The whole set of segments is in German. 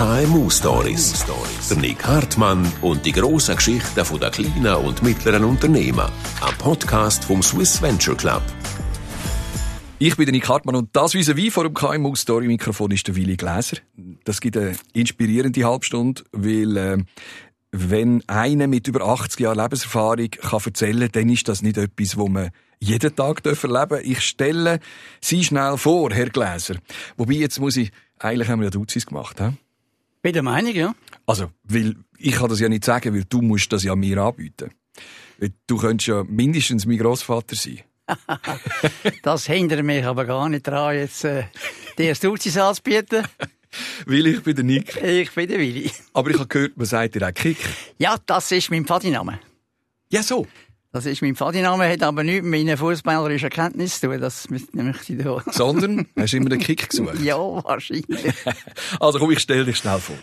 KMU Stories. Der Nick Hartmann und die grossen Geschichten der kleinen und mittleren Unternehmen. Ein Podcast vom Swiss Venture Club. Ich bin der Nick Hartmann und das wie wie vor dem KMU Story Mikrofon ist der Willi Gläser. Das gibt eine inspirierende Halbstunde, weil äh, wenn einer mit über 80 Jahren Lebenserfahrung kann erzählen, dann ist das nicht etwas, wo man jeden Tag erleben darf. Ich stelle Sie schnell vor, Herr Gläser. Wobei, jetzt muss ich, eigentlich haben wir ja Duzis gemacht, he? Bin der Meinung, ja. Also, weil, ich kann das ja nicht sagen, weil du musst das ja mir anbieten. Du könntest ja mindestens mein Großvater sein. das hindert mich aber gar nicht daran, jetzt äh, dir Duzis anzubieten. Willi, ich bin der Nick. Ich bin der Willi. Aber ich habe gehört, man sagt dir auch Kick. Ja, das ist mein Vadiname. Ja, so. Das ist mein Vadiname, hat aber nichts mit meiner fußballerischen Kenntnis zu tun. Das möchte ich da. Sondern, hast du immer den Kick gesucht? ja, wahrscheinlich. also komm, ich stell dich schnell vor.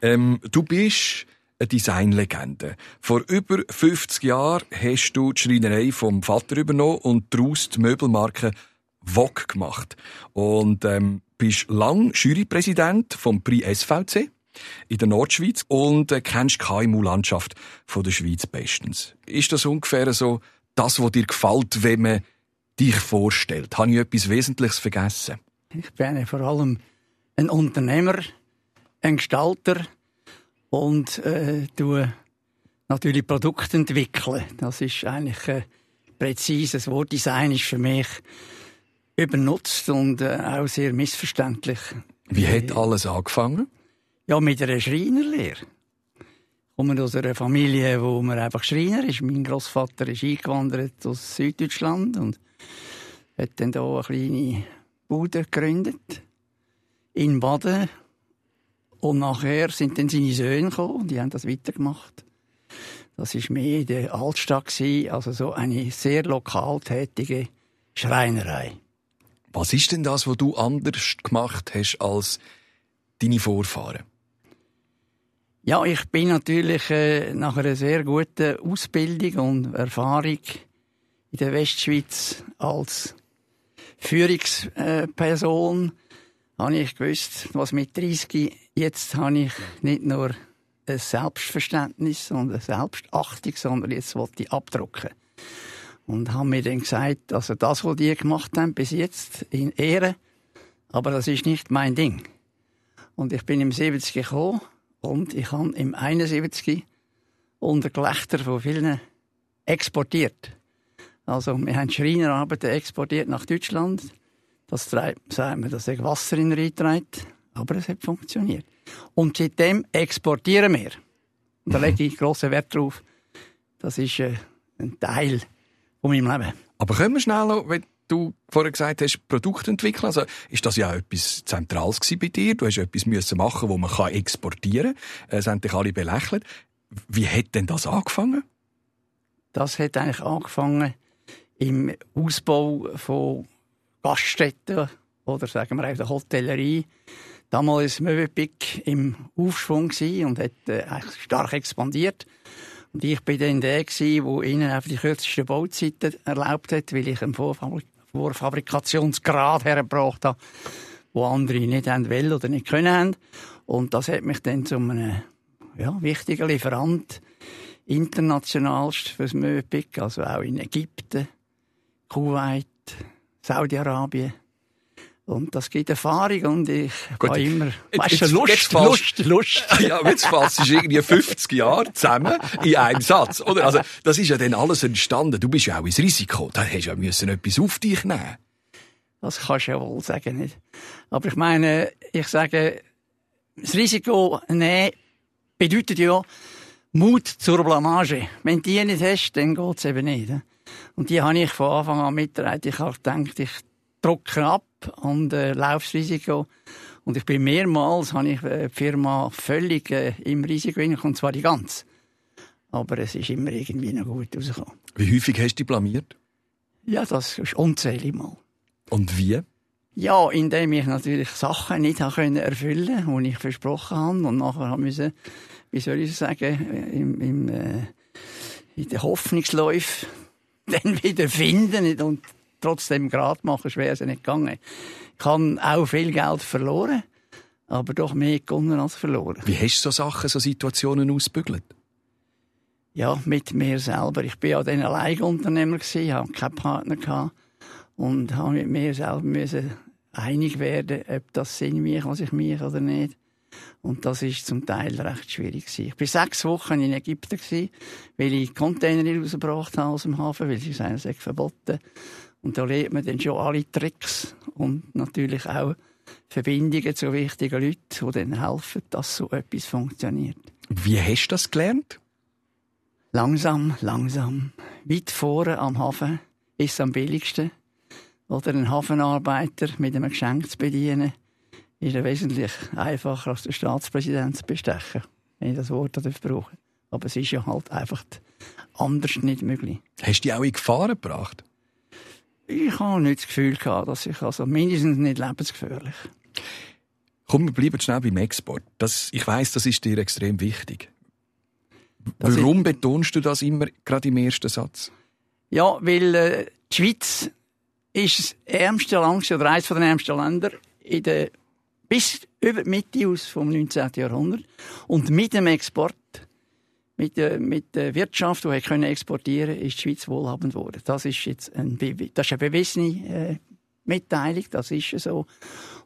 Ähm, du bist eine Designlegende. Vor über 50 Jahren hast du die Schreinerei vom Vater übernommen und daraus die Möbelmarke Vogue gemacht. Und ähm, bist lang Jurypräsident vom Prix SVC in der Nordschweiz und äh, kennst die KMU-Landschaft der Schweiz bestens. Ist das ungefähr so das, was dir gefällt, wenn man dich vorstellt? Habe ich etwas Wesentliches vergessen? Ich bin vor allem ein Unternehmer, ein Gestalter und äh, natürlich Produkte entwickeln. Das ist eigentlich ein präzises Wort. Design ist für mich übernutzt und äh, auch sehr missverständlich. Wie hat alles angefangen? Ja, mit einer Schreinerlehre. Ich komme aus einer Familie, wo man einfach Schreiner ist. Mein Großvater ist eingewandert aus Süddeutschland und hat dann hier eine kleine Bude gegründet in Baden. Und nachher sind dann seine Söhne gekommen und die haben das weitergemacht. Das war mehr in der Altstadt, also so eine sehr lokal tätige Schreinerei. Was ist denn das, was du anders gemacht hast als deine Vorfahren? Ja, ich bin natürlich äh, nach einer sehr guten Ausbildung und Erfahrung in der Westschweiz als Führungsperson habe ich gewusst, was mit 30 jetzt habe ich nicht nur ein Selbstverständnis und eine Selbstachtung, sondern jetzt wollte ich abdrucken und haben mir dann gesagt, also das, was die gemacht haben bis jetzt, in Ehre, aber das ist nicht mein Ding. Und ich bin im 70 gekommen und ich habe im 71 unter Gelächter von vielen exportiert. Also wir haben Schreinerarbeiten exportiert nach Deutschland. Das treibt, sagen wir, dass Wasser in reintreibt. Aber es hat funktioniert. Und seitdem exportieren wir. Und da lege ich grossen Wert drauf. Das ist äh, ein Teil von meinem Leben. Aber können wir schnell wenn du vorher gesagt hast, Produkte entwickeln, also ist das ja auch etwas Zentrales bei dir. Du hast etwas müssen machen, wo man kann exportieren. Es haben dich alle belächelt. Wie hat denn das angefangen? Das hat eigentlich angefangen im Ausbau von Gaststätten oder sagen wir auch der Hotellerie. Damals war Möbelpick im Aufschwung und hat äh, stark expandiert. Und ich bin dann der der ihnen einfach die kürzesten Bauzeiten erlaubt hat, weil ich einen Vorfabrikationsgrad hergebracht habe, wo andere nicht haben wollen oder nicht können haben. Und das hat mich dann zu einem ja, wichtigen Lieferant internationalst fürs Möbelpick, also auch in Ägypten, Kuwait, Saudi-Arabien. Und das gibt Erfahrung und ich habe immer, weißt du, Lust, jetzt Lust, Lust. Ja, jetzt fasst du irgendwie 50 Jahre zusammen in einem Satz, oder? Also, das ist ja dann alles entstanden. Du bist ja auch ins Risiko. Da hast du ja müssen etwas auf dich nehmen. Das kannst du ja wohl sagen, nicht? Aber ich meine, ich sage, das Risiko nehmen bedeutet ja Mut zur Blamage. Wenn du die nicht hast, dann geht's eben nicht. Und die habe ich von Anfang an mitgetragen. Ich habe gedacht, ich drucke ab und äh, Laufsrisiko. Und ich bin mehrmals, habe ich äh, die Firma völlig äh, im Risiko und zwar die ganz. Aber es ist immer irgendwie noch gut rausgekommen. Wie häufig hast du dich blamiert? Ja, das ist unzählig mal. Und wie? Ja, indem ich natürlich Sachen nicht erfüllen konnte, die ich versprochen habe. Und nachher musste wie soll ich sagen, im, im, äh, in den Hoffnungsläufen dann wieder finden und trotzdem gerade machen, schwer es nicht gegangen. Ich habe auch viel Geld verloren, aber doch mehr gewonnen als verloren. Wie hast du so Sachen, so Situationen ausbügelt? Ja, mit mir selber. Ich bin ja dann Alleigunternehmer gewesen, habe keinen Partner gehabt und habe mit mir selber müssen einig werden, ob das Sinn mich, was ich mich oder nicht. Und das ist zum Teil recht schwierig gewesen. Ich war sechs Wochen in Ägypten gewesen, weil ich Container rausgebracht habe aus dem Hafen, weil sie sagen, es verboten. Und da lernt man dann schon alle Tricks und natürlich auch Verbindungen zu wichtigen Leuten, die dann helfen, dass so etwas funktioniert. Wie hast du das gelernt? Langsam, langsam. Weit vorne am Hafen ist es am billigsten. Oder einen Hafenarbeiter mit einem Geschenk zu bedienen, ist ja wesentlich einfacher als den Staatspräsidenten zu bestechen, wenn ich das Wort brauche. Aber es ist ja halt einfach anders nicht möglich. Hast du dich auch in Gefahr gebracht? Ich habe nicht das Gefühl gehabt, dass ich also mindestens nicht lebensgefährlich. Komm, wir bleiben schnell beim Export. Das, ich weiß, das ist dir extrem wichtig. Das Warum ist... betonst du das immer gerade im ersten Satz? Ja, weil äh, die Schweiz ist das ärmste Land oder eines der ärmsten Länder in der, bis über die Mitte aus vom 19. Jahrhundert. Und mit dem Export, mit der, mit der Wirtschaft, die wir können exportieren ist die Schweiz wohlhabend geworden. Das ist jetzt ein, das ist eine bewiesene äh, Mitteilung, das ist so.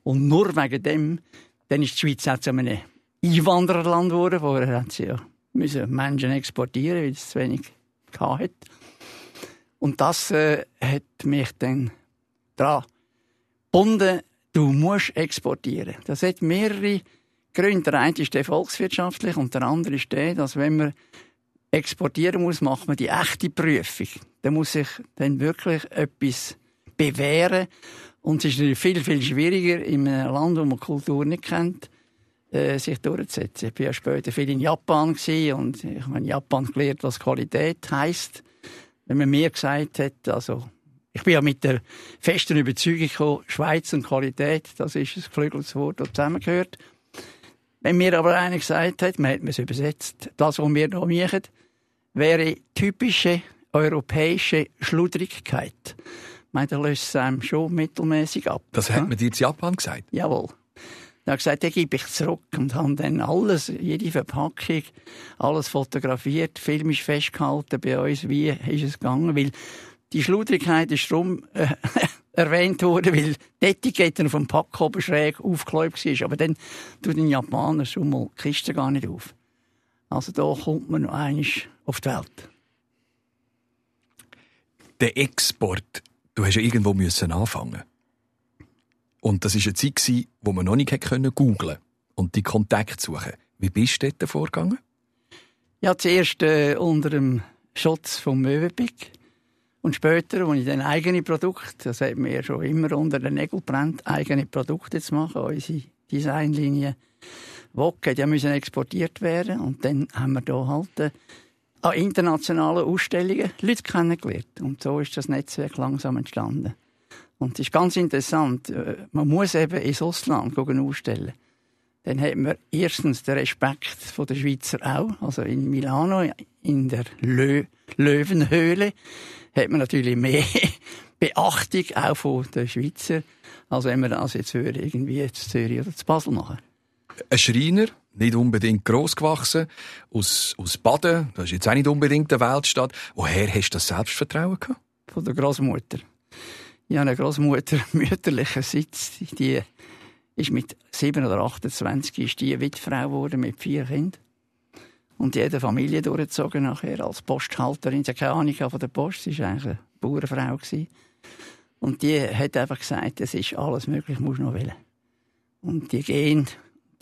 Und nur wegen dem, dann ist die Schweiz auch zu einem Einwandererland geworden. Vorher hat sie ja müssen Menschen exportieren, weil es zu wenig hatte. Und das äh, hat mich dann daran gebunden, du musst exportieren. Das hat mehrere Gründe. Der eine ist der volkswirtschaftlich und der andere ist der, dass wenn man exportieren muss, macht man die echte Prüfung. Da muss sich dann wirklich etwas bewähren. Und es ist natürlich viel, viel schwieriger in einem Land, wo man Kultur nicht kennt, äh, sich durchzusetzen. Ich war ja später viel in Japan und ich habe in Japan gelernt, was Qualität heisst wenn man mir gesagt hat, also ich bin ja mit der festen Überzeugung gekommen, Schweiz und Qualität, das ist ein geflügeltes Wort, das zusammengehört. Wenn mir aber einer gesagt hat, man hat es übersetzt, das, was wir hier machen, wäre typische europäische Schludrigkeit. Ich meine, da löst es einem schon mittelmäßig ab. Das hat man dir in Japan gesagt? Jawohl. Dann habe ich gesagt, den gebe ich zurück und habe dann alles, jede Verpackung, alles fotografiert, filmisch festgehalten bei uns, wie ist es gegangen, weil die Schludrigkeit ist darum äh, erwähnt worden, weil die Etikette auf dem Pack oben schräg aufgeklebt war. Aber dann tut den Japaner schon mal die Kiste gar nicht auf. Also da kommt man noch einmal auf die Welt. Der Export, du hast ja irgendwo müssen anfangen. Und das war eine Zeit, wo man noch nicht googeln konnte und die Kontakte suchen. Wie bist du dort vorgegangen? Ja, zuerst äh, unter dem Schutz vom Möwenpick. Und später, als ich dann eigene Produkte, das hat mir schon immer unter den Nägeln brennt, eigene Produkte zu machen, unsere Designlinie Wocke, die müssen exportiert werden. Und dann haben wir hier halt äh, an internationalen Ausstellungen Leute kennengelernt. Und so ist das Netzwerk langsam entstanden. Und es ist ganz interessant. Äh, man muss eben ins Ausland ausstellen. Dann hat man erstens den Respekt der Schweizer auch. Also in Milano, in der Lö Löwenhöhle, hat man natürlich mehr Beachtung auch von den Schweizer, als wenn man das jetzt würde, irgendwie in Zürich oder zu Basel machen. Ein Schreiner, nicht unbedingt gross gewachsen, aus, aus Baden, das ist jetzt auch nicht unbedingt eine Weltstadt. Woher hast du das Selbstvertrauen gehabt? Von der Großmutter. Ich habe eine Großmutter mütterlicherseits, die ist mit 7 oder 28 ist die Witfrau geworden mit vier Kindern. Und eine Familie durchgezogen nachher als Posthalterin. Sie hat keine Ahnung von der Post, sie war eigentlich eine Bauernfrau. Gewesen. Und die hat einfach gesagt, es ist alles möglich, muss noch wählen. Und die gehen,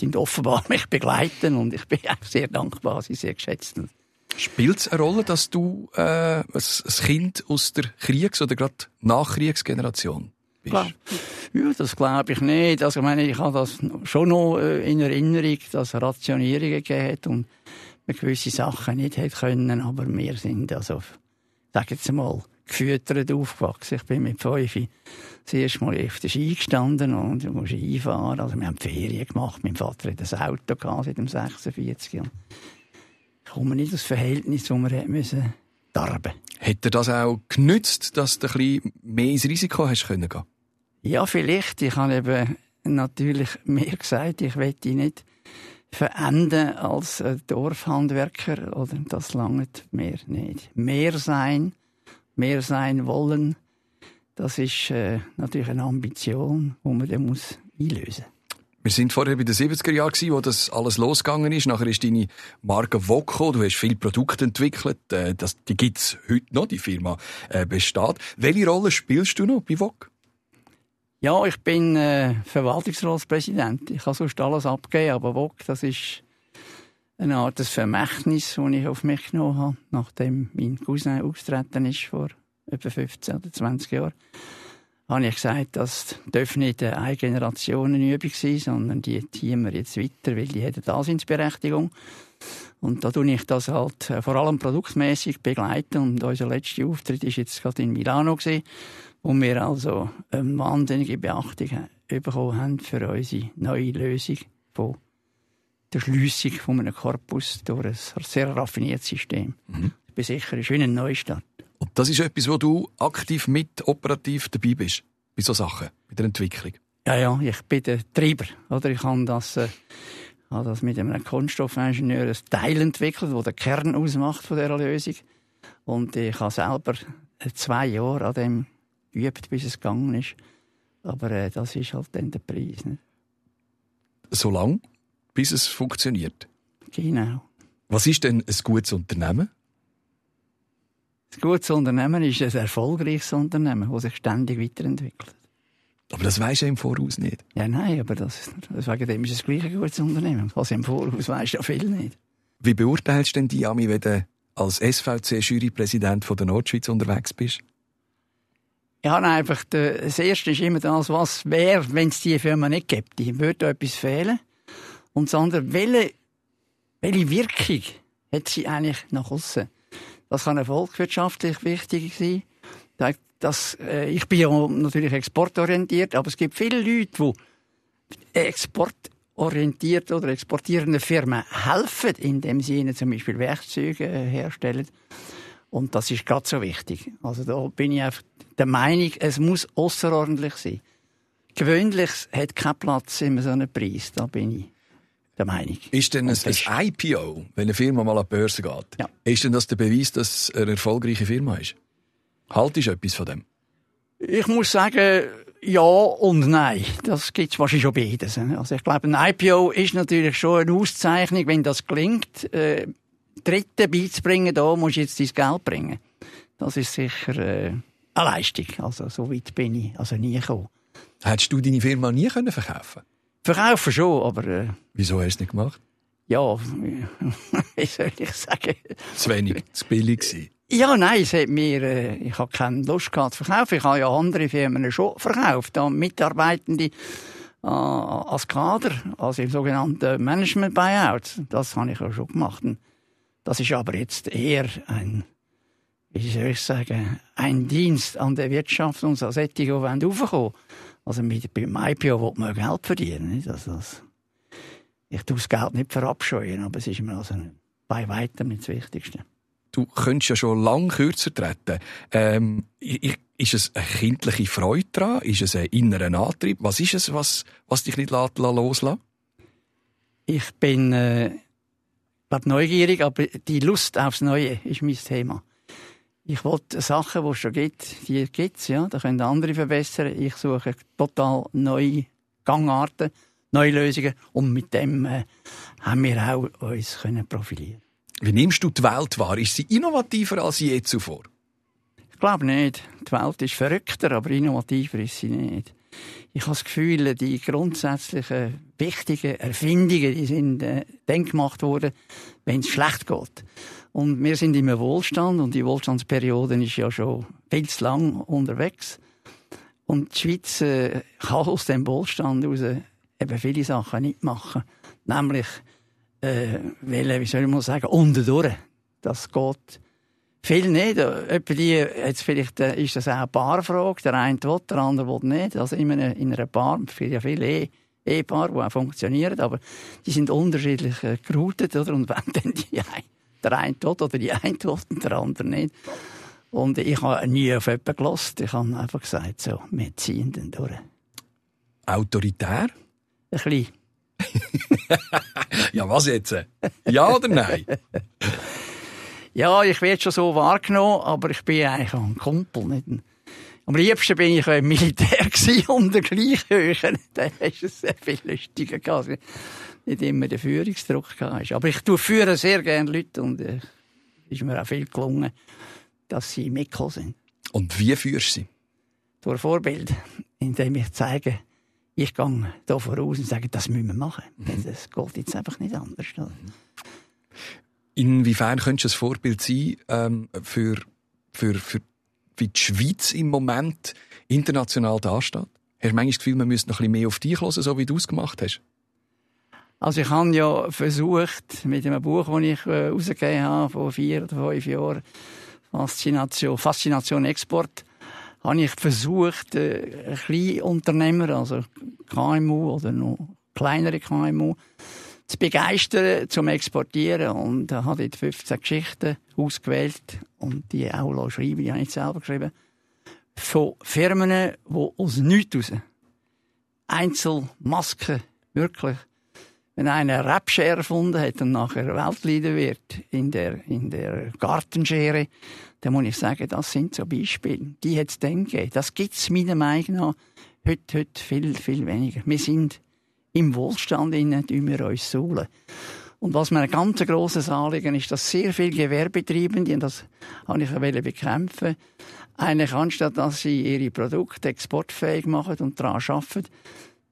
die offenbar mich begleiten und ich bin auch sehr dankbar, sie sehr geschätzt. Spielt es eine Rolle, dass du äh, ein Kind aus der Kriegs- oder gerade Nachkriegsgeneration bist? Klar. Ja, das glaube ich nicht. Also, ich meine, ich habe das schon noch äh, in Erinnerung, dass es Rationierungen gegeben hat und man gewisse Sachen nicht hätte können, aber wir sind, also, sag jetzt mal, gefüttert aufgewachsen. Ich bin mit fünf das erste Mal auf der Ski gestanden und du musst einfahren. Also, wir haben Ferien gemacht. Mein Vater hat ein Auto gehabt seit dem 46 komme nicht das Verhältnis, das wir müssen darben. Hätte das auch genützt, dass du ein bisschen mehr ins Risiko hast können gehen? Ja, vielleicht. Ich habe eben natürlich mehr gesagt, ich wette nicht verenden als Dorfhandwerker oder das langt mehr nicht. Mehr sein, mehr sein wollen, das ist äh, natürlich eine Ambition, die man dann muss einlösen muss. Wir sind vorher bei den 70er Jahren, wo das alles losgegangen ist. Nachher ist deine Marke Voco. Du hast viele Produkte entwickelt. Äh, das, die gibt's heute noch, die Firma äh, besteht. Welche Rolle spielst du noch bei Vogue? Ja, ich bin äh, Verwaltungsratspräsident. Ich kann sonst alles abgeben, aber Vogue, das ist eine Art des Vermächtnis, das ich auf mich genommen habe, nachdem mein Cousin ausgetreten ist vor etwa 15 oder 20 Jahren, habe ich gesagt, das darf nicht eine Generationenübung sein, sondern die ziehen wir jetzt weiter, weil die haben Daseinsberechtigung. Und da tue ich das halt äh, vor allem produktmäßig begleiten. Und unser letzter Auftritt ist jetzt gerade in Milano gewesen, wo wir also eine wahnsinnige Beachtung bekommen haben für unsere neue Lösung von der Schliessung von einem Korpus durch ein sehr raffiniertes System. Mhm. Ich bin sicher, es ist wie ein Neustart. Und das ist etwas, wo du aktiv mit operativ dabei bist, bei so Sachen, bei der Entwicklung. Ja, ja, ich bin der Treiber. Oder ich habe das, äh, habe das mit einem Kunststoffingenieur ein Teil entwickelt, das den Kern ausmacht von dieser Lösung. Und ich habe selber zwei Jahre an dem geübt, bis es gegangen ist. Aber äh, das ist halt dann der Preis. Nicht? So lange, bis es funktioniert? Genau. Was ist denn ein gutes Unternehmen? Ein gutes Unternehmen ist ein erfolgreiches Unternehmen, das sich ständig weiterentwickelt. Aber das weisst du im Voraus nicht. Ja, nein, aber das, wegen dem ist es gleich ein gutes Unternehmen. Was im Voraus weisst du ja viel nicht. Wie beurteilst du denn die, Ami, wenn du als SVC-Jurypräsident der Nordschweiz unterwegs bist? Ich habe einfach, das Erste ist immer das, was wäre, wenn es diese Firma nicht gibt. Die würde etwas fehlen. Und das andere, welche, welche Wirkung hat sie eigentlich nach außen? Das kann volkswirtschaftlich wichtig sein. Das, äh, ich bin ja natürlich exportorientiert, aber es gibt viele Leute, die exportorientiert oder exportierende Firmen helfen, indem sie ihnen zum Beispiel Werkzeuge äh, herstellen. Und das ist gerade so wichtig. Also da bin ich einfach der Meinung, es muss außerordentlich sein. Gewöhnlich hat keinen Platz in so einem Preis. Da bin ich der Meinung. Ist denn ein, ein, IPO, wenn eine Firma mal an die Börse geht, ja. ist denn das der Beweis, dass es eine erfolgreiche Firma ist? Haltest du etwas von dem? Ich muss sagen, ja und nein. Das gibt es wahrscheinlich schon beides. Also ich glaube, ein IPO ist natürlich schon eine Auszeichnung, wenn das gelingt. Äh, Dritte beizubringen, da musst du jetzt dein Geld bringen. Das ist sicher äh, eine Leistung. Also so weit bin ich also nie gekommen. Hättest du deine Firma nie können verkaufen Verkaufen schon, aber... Äh, Wieso hast du es nicht gemacht? Ja, wie soll ich sagen? Zu wenig, zu billig gewesen. Ja, nein, es hat mir, äh, ich habe keine Lust gehabt zu verkaufen. Ich habe ja andere Firmen schon verkauft, da Mitarbeitende äh, als Kader, also im sogenannten Management Buyout. Das habe ich ja schon gemacht. Das ist aber jetzt eher ein, wie soll ich sagen, ein Dienst an der Wirtschaft und so solche, die raufkommen also mit, beim IPO will man Geld verdienen. Nicht? Also das, ich tue das Geld nicht verabscheuen, aber es ist mir also bei weitem das Wichtigste. Du könntest ja schon lange kürzer treten. Ähm, ist es eine kindliche Freude daran? Ist es ein innerer Antrieb? Was ist es, was, was dich nicht loslässt? Ich bin äh, neugierig, aber die Lust aufs Neue ist mein Thema. Ich wollte Sachen, die es schon gibt, die gibt es, ja. Da können andere verbessern. Ich suche total neue Gangarten, neue Lösungen. Und mit dem äh, haben wir auch uns können profilieren Wie nimmst du die Welt wahr? Ist sie innovativer als je zuvor? Ich glaube nicht. Die Welt ist verrückter, aber innovativer ist sie nicht. Ich habe das Gefühl, die grundsätzlichen wichtigen Erfindungen, die sind äh, dann gemacht worden, wenn es schlecht geht. Und wir sind im Wohlstand und die Wohlstandsperiode ist ja schon viel zu lang unterwegs. Und die Schweiz äh, kann aus dem Wohlstand heraus eben viele Sachen nicht machen. Nämlich, äh, weil, wie soll ich mal sagen, unten durch. Das geht viel nicht. Etwa die, jetzt vielleicht äh, ist das auch eine Paarfrage. Der eine will, der andere will nicht. Also in einer, in einer Paar, es ja viele eh Ehepaare, die auch funktionieren, aber die sind unterschiedlich äh, geroutet, oder? Und wenn dann die der eine tut oder die eine tut und der andere nicht. Und ich habe nie auf jemanden gelassen. Ich habe einfach gesagt, so, wir ziehen den durch. autoritär? Ein bisschen. ja, was jetzt? Ja oder nein? ja, ich werde schon so wahrgenommen, aber ich bin eigentlich ein Kumpel. Nicht ein am liebsten bin ich im Militär und der Gleichhöhe. Da ist es sehr viel lustiger gehabt. Nicht immer der Führungsdruck gehabt. Aber ich tue führen sehr gerne Leute und es äh, ist mir auch viel gelungen, dass sie mitgekommen sind. Und wie führst du sie? Durch Vorbild, indem ich zeige, ich gehe hier voraus und sage, das müssen wir machen. Mhm. Das geht jetzt einfach nicht anders. Inwiefern könntest du ein Vorbild sein ähm, für, für, für wie die Schweiz im Moment international dasteht? Hast du manchmal das Gefühl, man müsste noch ein bisschen mehr auf dich hören, so wie du es gemacht hast? Also ich habe ja versucht, mit einem Buch, das ich äh, herausgegeben habe, vor vier oder fünf Jahren, Faszination, Faszination Export, habe ich versucht, äh, ein kleine Unternehmer, also KMU oder noch kleinere KMU, zu begeistern zum Exportieren. Und er hat dort 15 Geschichten ausgewählt und die auch schreiben, die habe ich selber geschrieben, von Firmen, die aus nichts raus Einzelmasken, wirklich. Wenn einer Rapschere erfunden hat und nachher Weltleader wird in der, in der Gartenschere, dann muss ich sagen, das sind so Beispiele. Die hat es dann gegeben. Das gibt es meiner Meinung nach heute, heute viel, viel weniger. Wir sind im Wohlstand innen wir uns suhlen. Und was mir ein ganz grosses Anliegen ist, dass sehr viele Gewerbetreibende, und das habe ich bekämpfen eigentlich anstatt, dass sie ihre Produkte exportfähig machen und daran arbeiten,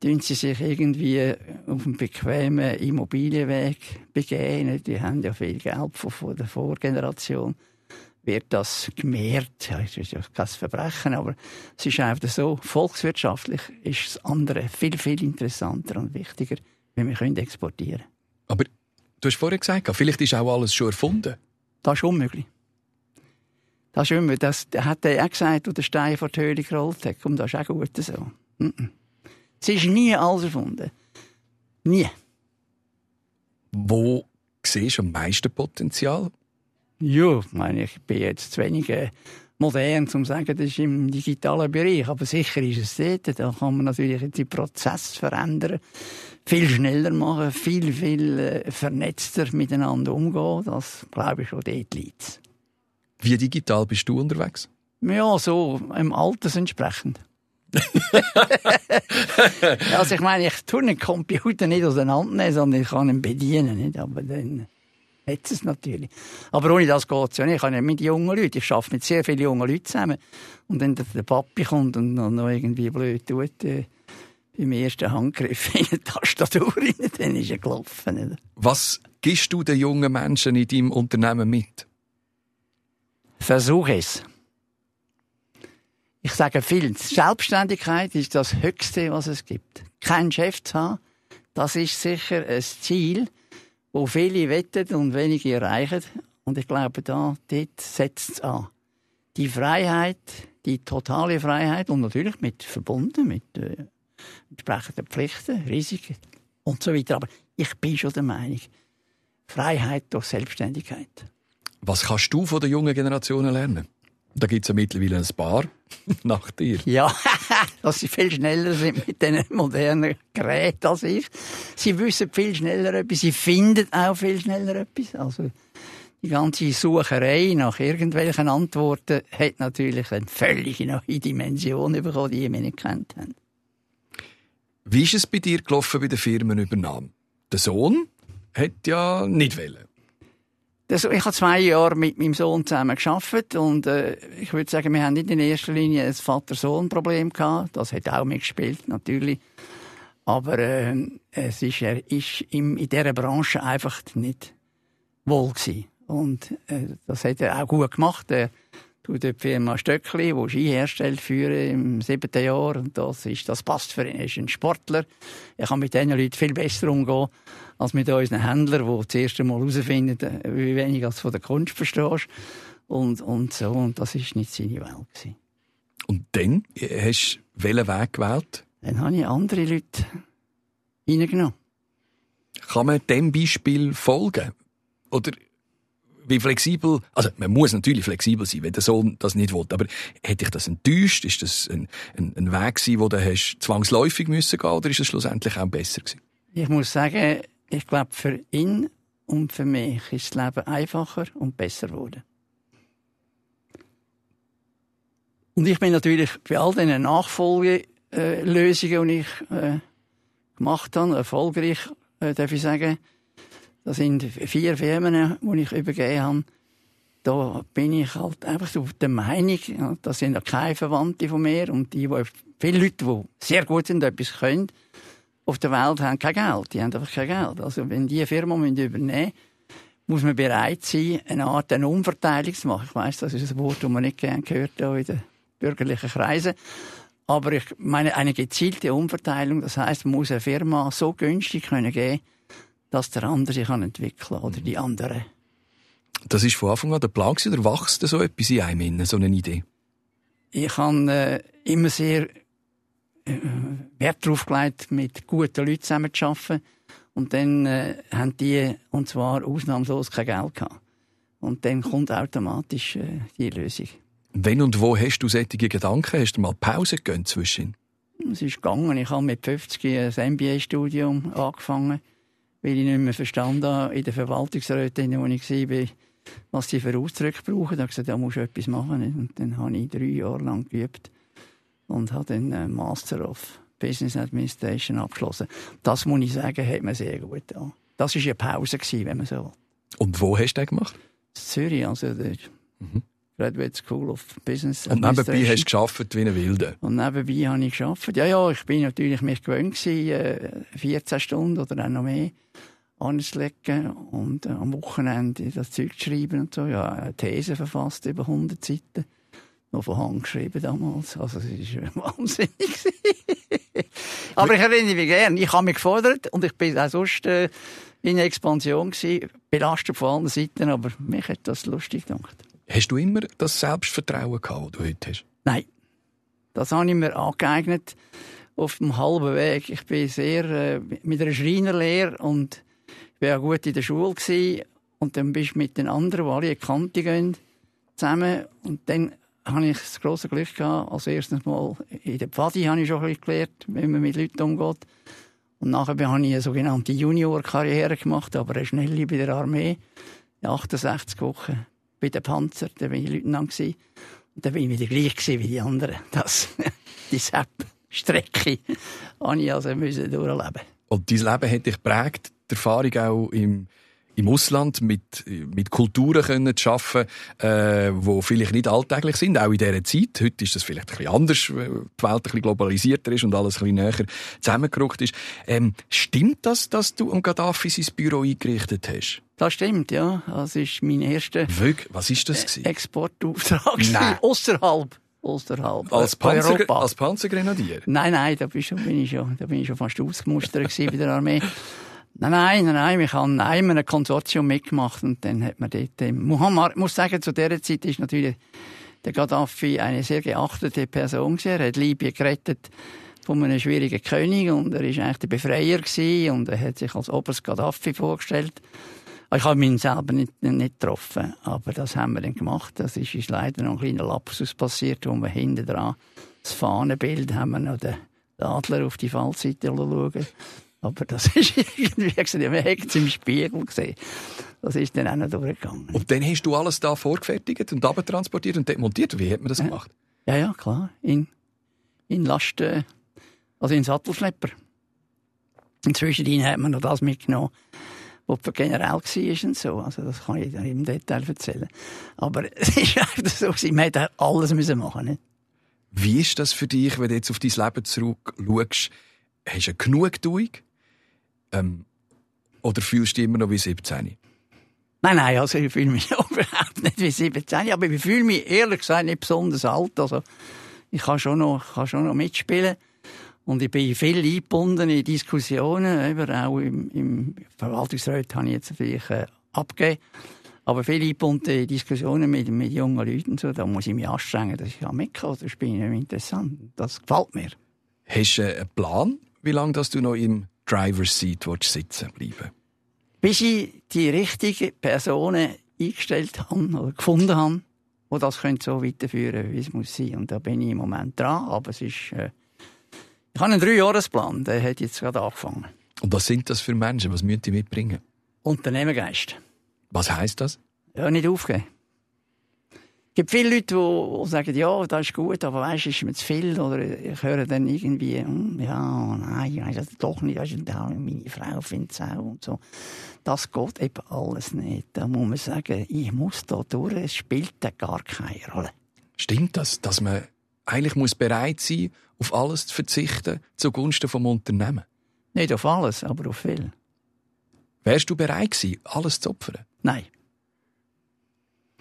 tun sie sich irgendwie auf einen bequemen Immobilienweg begehen. Die haben ja viel Geld von der Vorgeneration wird das gemehrt. Ja, es ist ja kein Verbrechen, aber es ist einfach so, volkswirtschaftlich ist das andere viel, viel interessanter und wichtiger, wenn wir können exportieren können. Aber du hast vorher gesagt, vielleicht ist auch alles schon erfunden. Das ist unmöglich. Das ist unmöglich. Das hat er auch gesagt, als der Stein vor die Höhle gerollt hat. Und das ist auch gut so. Es ist nie alles erfunden. Nie. Wo siehst du am meisten Potenzial? Ja, ich meine, ich bin jetzt zu wenig äh, modern, um zu sagen, das ist im digitalen Bereich. Aber sicher ist es dort. Da kann man natürlich den Prozess verändern, viel schneller machen, viel, viel äh, vernetzter miteinander umgehen. Das, glaube ich, schon dort liegt Wie digital bist du unterwegs? Ja, so im Alters entsprechend. Also ich meine, ich tue den Computer nicht auseinandernehmen, sondern ich kann ihn bedienen. Nicht? Aber dann hat es natürlich. Aber ohne das geht es ja nicht. Ich habe nicht mit jungen Leuten. Ich arbeite mit sehr vielen jungen Leuten zusammen. Und wenn der Papi kommt und noch irgendwie blöd tut, äh, beim ersten Handgriff in die Tastatur rein, dann ist er gelaufen. Nicht? Was gibst du den jungen Menschen in deinem Unternehmen mit? Versuch es. Ich sage viel. Selbstständigkeit ist das Höchste, was es gibt. Kein Chef zu haben, das ist sicher ein Ziel wo viele wetten und wenige erreichen. Und ich glaube, da, dort setzt es an. Die Freiheit, die totale Freiheit und natürlich mit verbunden mit äh, entsprechenden Pflichten, Risiken und so weiter. Aber ich bin schon der Meinung, Freiheit durch Selbstständigkeit. Was kannst du von der jungen Generation lernen? Da gibt es ja mittlerweile ein paar nach dir. Ja, dass sie viel schneller sind mit diesen modernen Geräten als ich. Sie wissen viel schneller etwas, sie finden auch viel schneller etwas. Also die ganze Sucherei nach irgendwelchen Antworten hat natürlich eine völlige neue Dimension bekommen, die wir nicht kennt haben. Wie ist es bei dir gelaufen bei der Firmenübernahme? Der Sohn hat ja nicht wollen. Das, ich habe zwei Jahre mit meinem Sohn zusammen geschafft und äh, ich würde sagen, wir haben nicht in erster Linie ein Vater-Sohn-Problem gehabt. Das hat auch mitgespielt, natürlich. Aber äh, es ist, er ist im, in dieser Branche einfach nicht wohl gewesen. Und äh, das hat er auch gut gemacht. Er tut die Firma Stöckli, die Ski herstellt, führen im siebten Jahr. Und das, ist, das passt für ihn. Er ist ein Sportler. Er kann mit diesen Leuten viel besser umgehen als mit unseren Händlern, die das erste Mal herausfinden, wie wenig du von der Kunst verstehst. Und, und so. Und das war nicht seine Welt. Gewesen. Und dann hast du welchen Weg gewählt? Dann habe ich andere Leute reingenommen. Kann man dem Beispiel folgen? Oder wie flexibel, also man muss natürlich flexibel sein, wenn der Sohn das nicht will, aber hätte ich das enttäuscht? Ist das ein, ein, ein Weg gewesen, wo du hast zwangsläufig müssen gehen oder ist es schlussendlich auch besser gewesen? Ich muss sagen, ich glaube, für ihn und für mich ist das Leben einfacher und besser geworden. Und ich bin natürlich bei all diesen Nachfolgelösungen, die ich äh, gemacht habe, erfolgreich, äh, darf ich sagen, das sind vier Firmen, die ich übergeben habe. Da bin ich halt einfach so der Meinung, das sind keine Verwandte von mir und die, die viele Leute, die sehr gut sind, etwas können, auf der Welt haben kein Geld. Die haben einfach kein Geld. Also wenn die Firma übernehmen müssen, muss man bereit sein, eine Art eine Umverteilung zu machen. Ich weiss, das ist ein Wort, das man nicht gerne hört hier in den bürgerlichen Kreisen. Aber ich meine, eine gezielte Umverteilung, das heißt, man muss eine Firma so günstig können geben, dass der andere sich entwickeln kann oder die andere. Das ist von Anfang an der Plan oder wächst so etwas in einem, so eine Idee? Ich habe äh, immer sehr Wert darauf gelegt, mit guten Leuten zusammen zu arbeiten. Und dann äh, haben die, und zwar ausnahmslos, kein Geld gehabt. Und dann kommt automatisch äh, die Lösung. Wenn und wo hast du solche Gedanken? Hast du mal Pause gegönnt zwischen? Es ist gegangen. Ich habe mit 50 ein MBA-Studium angefangen, weil ich nicht mehr verstanden habe, in der Verwaltungsrätin, wo ich war, was sie für Ausdrücke brauchen. Da habe ich gesagt, da musst du etwas machen. Und dann habe ich drei Jahre lang geübt und habe dann einen Master of Business Administration abgeschlossen. Das muss ich sagen, hat mir sehr gut getan. Das war eine Pause, wenn man so will. Und wo hast du das gemacht? In Zürich, also der mhm. Graduate School of Business Und nebenbei hast du gearbeitet wie eine Wilde? Und nebenbei habe ich gearbeitet. Ja, ja, ich bin natürlich mich gewöhnt gewesen, 14 Stunden oder auch noch mehr anzulegen und äh, am Wochenende das Zeug zu schreiben und so. Ja, eine These verfasst über 100 Seiten noch von Hand geschrieben damals. Also, es war wahnsinnig. Aber ich erinnere mich gerne. Ich habe mich gefordert und ich bin auch sonst äh, in Expansion gewesen, belastet von allen Seiten, aber mich hat das lustig gedacht. Hast du immer das Selbstvertrauen gehabt, das du heute hast? Nein. Das habe ich mir angeeignet auf dem halben Weg. Ich bin sehr äh, mit einer Schreinerlehre und ich war auch gut in der Schule gewesen. und dann bist du mit den anderen, die alle in die Kante gehen, zusammen und dann habe ich das grosse Glück gehabt. Als erstes Mal in der Pfadi habe ich schon ein bisschen gelernt, wie man mit Leuten umgeht. Und nachher habe ich eine sogenannte Junior-Karriere gemacht, aber eine schnelle bei der Armee. In 68 Wochen bei den Panzer, da war ich Leutnant. Und dann bin ich wieder gleich wie die anderen. Das, die Sepp-Strecke musste ich also durchleben. Und dein Leben hat dich geprägt, die Erfahrung auch im im Ausland mit, mit Kulturen können zu arbeiten, äh, die vielleicht nicht alltäglich sind, auch in dieser Zeit. Heute ist das vielleicht ein bisschen anders, weil die Welt ein bisschen globalisierter ist und alles ein bisschen näher zusammengerückt ist. Ähm, stimmt das, dass du am Gaddafi sein Büro eingerichtet hast? Das stimmt, ja. Das ist mein erster Wirklich? Was ist das? Gewesen? Exportauftrag. Nein. Außerhalb. Außerhalb. Als, Panzer, als Panzergrenadier? Nein, nein, da bin ich schon, da bin ich schon fast ausgemustert bei der Armee. Nein, nein, nein, nein. Ich habe in einem Konsortium mitgemacht und dann hat man dort, Muhammad, muss sagen, zu dieser Zeit ist natürlich der Gaddafi eine sehr geachtete Person gewesen. Er hat Libyen gerettet von einem schwierigen König und er ist eigentlich der Befreier und er hat sich als Oberst Gaddafi vorgestellt. Ich habe ihn selber nicht, nicht getroffen, aber das haben wir dann gemacht. Das ist uns leider noch ein kleiner Lapsus passiert, wo wir hinten dran das Fahnenbild haben wir noch den Adler auf die Fallseite schauen. Aber das ist irgendwie, hat es im Spiegel gesehen. Das ist dann auch nicht durchgegangen. Und dann hast du alles da vorgefertigt und transportiert und demontiert. Wie hat man das gemacht? Ja, ja, klar. In, in Lasten, also in Sattelschlepper. Inzwischen hat man noch das mitgenommen, was für generell war und so. Also das kann ich dir im Detail erzählen. Aber es ist einfach so, man hätte alles müssen machen nicht? Wie ist das für dich, wenn du jetzt auf dein Leben zurückschaust? Hast du eine Genugtuung? Ähm, oder fühlst du dich immer noch wie 17? Nein, nein, also ich fühle mich überhaupt nicht wie 17, aber ich fühle mich ehrlich gesagt nicht besonders alt. Also ich kann schon noch, kann schon noch mitspielen. Und ich bin viel eingebunden in Diskussionen, eben auch im, im Verwaltungsrat habe ich jetzt vielleicht äh, abgegeben. Aber viel eingebunden in Diskussionen mit, mit jungen Leuten, so, da muss ich mich anstrengen, dass ich mitkomme. Das bin ich interessant. Das gefällt mir. Hast du einen Plan, wie lange dass du noch im Driver's Seat sitzen bleiben Bis ich die richtigen Personen eingestellt habe oder gefunden habe, wo das so weiterführen wie es muss sein. Und da bin ich im Moment dran, aber es ist, äh, ich habe einen Dreijahresplan, der hat jetzt gerade angefangen. Und was sind das für Menschen? Was müssen die mitbringen? Unternehmergeist. Was heißt das? Ja, nicht aufgeben. Es gibt viele Leute, die sagen, ja, das ist gut, aber weißt, ist mir zu viel. Oder ich höre dann irgendwie, hm, ja, nein, weißt, das doch nicht, meine Frau findet es auch und so. Das geht eben alles nicht. Da muss man sagen, ich muss da durch, es spielt da gar keine Rolle. Stimmt das, dass man eigentlich muss bereit sein auf alles zu verzichten zugunsten vom Unternehmen? Nicht auf alles, aber auf viel. Wärst du bereit gewesen, alles zu opfern? Nein.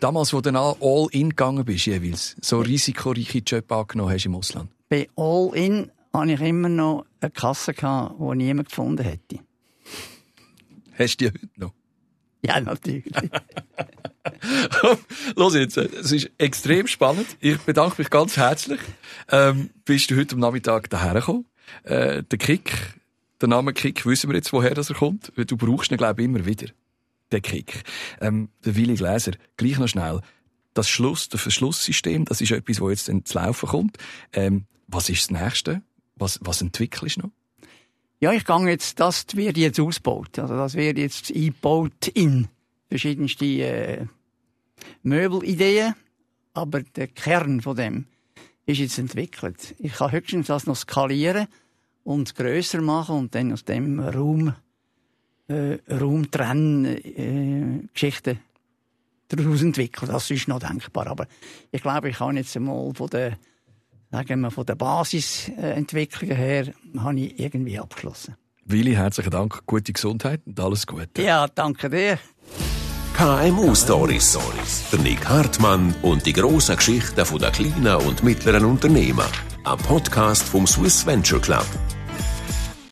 Damals, wo du dann all in gegangen bist, jeweils, so risikoreiche Job angenommen hast im Ausland? Bei all in hatte ich immer noch eine Kasse, gehabt, die niemand gefunden hätte. Hast du die heute noch? Ja, natürlich. Los jetzt, es ist extrem spannend. Ich bedanke mich ganz herzlich. Ähm, bist du heute am Nachmittag daher gekommen? Äh, der Kick, der Name Kick, wissen wir jetzt, woher das er kommt. Du brauchst ihn, glaube ich, immer wieder der Kick. Ähm, der Willi Gläser, gleich noch schnell. Das Schluss, das Verschlusssystem, das ist etwas, wo jetzt zu laufen kommt. Ähm, was ist das Nächste? Was, was entwickelst du noch? Ja, ich gehe jetzt, das wird jetzt ausgebaut. Also das wird jetzt eingebaut in verschiedenste äh, Möbelideen. Aber der Kern von dem ist jetzt entwickelt. Ich kann höchstens das noch skalieren und größer machen und dann aus dem Raum äh, Raumtrenngeschichten äh, daraus entwickeln. Das ist noch denkbar. Aber ich glaube, ich kann jetzt einmal von der, sagen wir, von der Basisentwicklung her, habe ich irgendwie abgeschlossen. Willi, herzlichen Dank, gute Gesundheit und alles Gute. Ja, danke dir. KMU Stories. Der Nick Hartmann und die grossen Geschichten der kleinen und mittleren Unternehmen. Ein Podcast vom Swiss Venture Club.